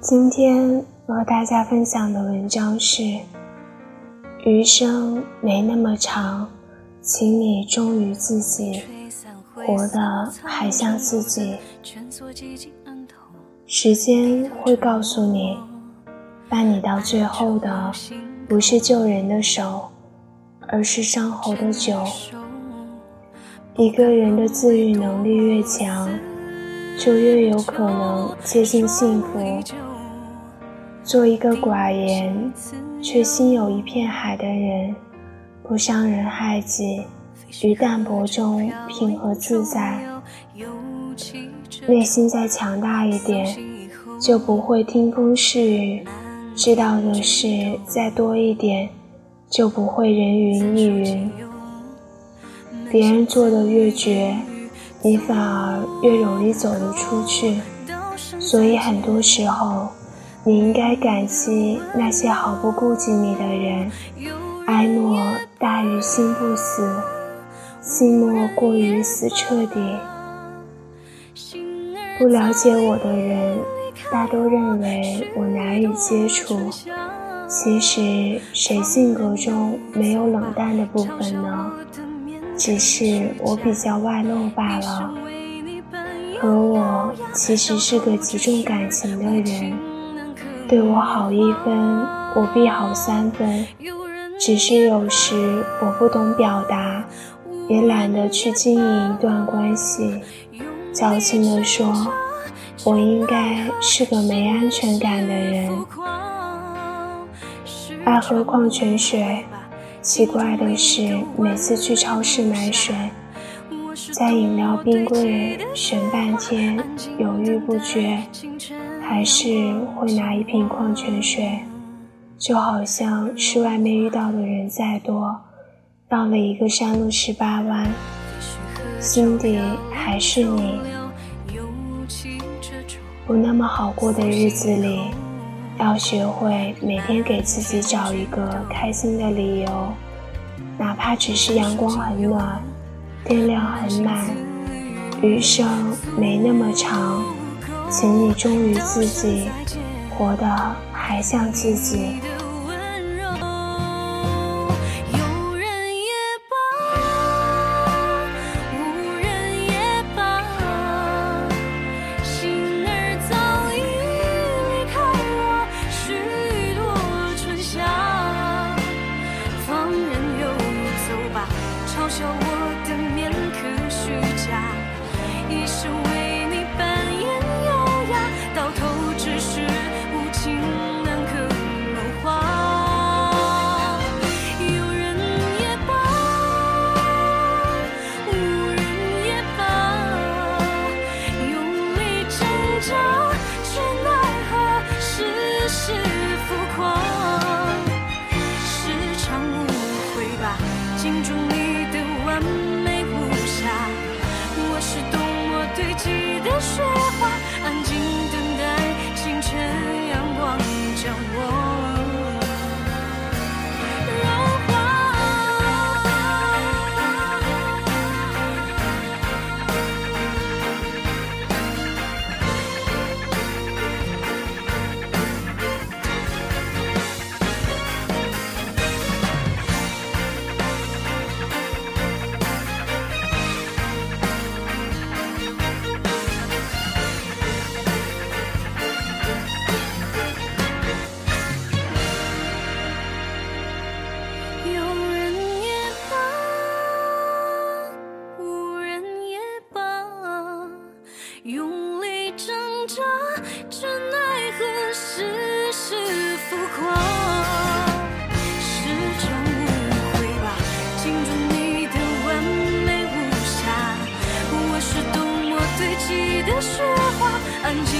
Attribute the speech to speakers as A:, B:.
A: 今天和大家分享的文章是：余生没那么长，请你忠于自己，活得还像自己。时间会告诉你，伴你到最后的不是救人的手，而是伤喉的酒。一个人的自愈能力越强。就越有可能接近幸福。做一个寡言却心有一片海的人，不伤人害己，于淡泊中平和自在。内心再强大一点，就不会听风是雨；知道的事再多一点，就不会人云亦云。别人做的越绝。你反而越容易走得出去，所以很多时候，你应该感激那些毫不顾及你的人。哀莫大于心不死，心莫过于死彻底。不了解我的人，大都认为我难以接触。其实，谁性格中没有冷淡的部分呢？只是我比较外露罢了，可我其实是个极重感情的人。对我好一分，我必好三分。只是有时我不懂表达，也懒得去经营一段关系。矫情地说，我应该是个没安全感的人，爱喝矿泉水。奇怪的是，每次去超市买水，在饮料冰柜选半天，犹豫不决，还是会拿一瓶矿泉水。就好像是外面遇到的人再多，绕了一个山路十八弯，心底还是你。不那么好过的日子里。要学会每天给自己找一个开心的理由，哪怕只是阳光很暖，电量很满。余生没那么长，请你忠于自己，活得还像自己。
B: 的雪花安静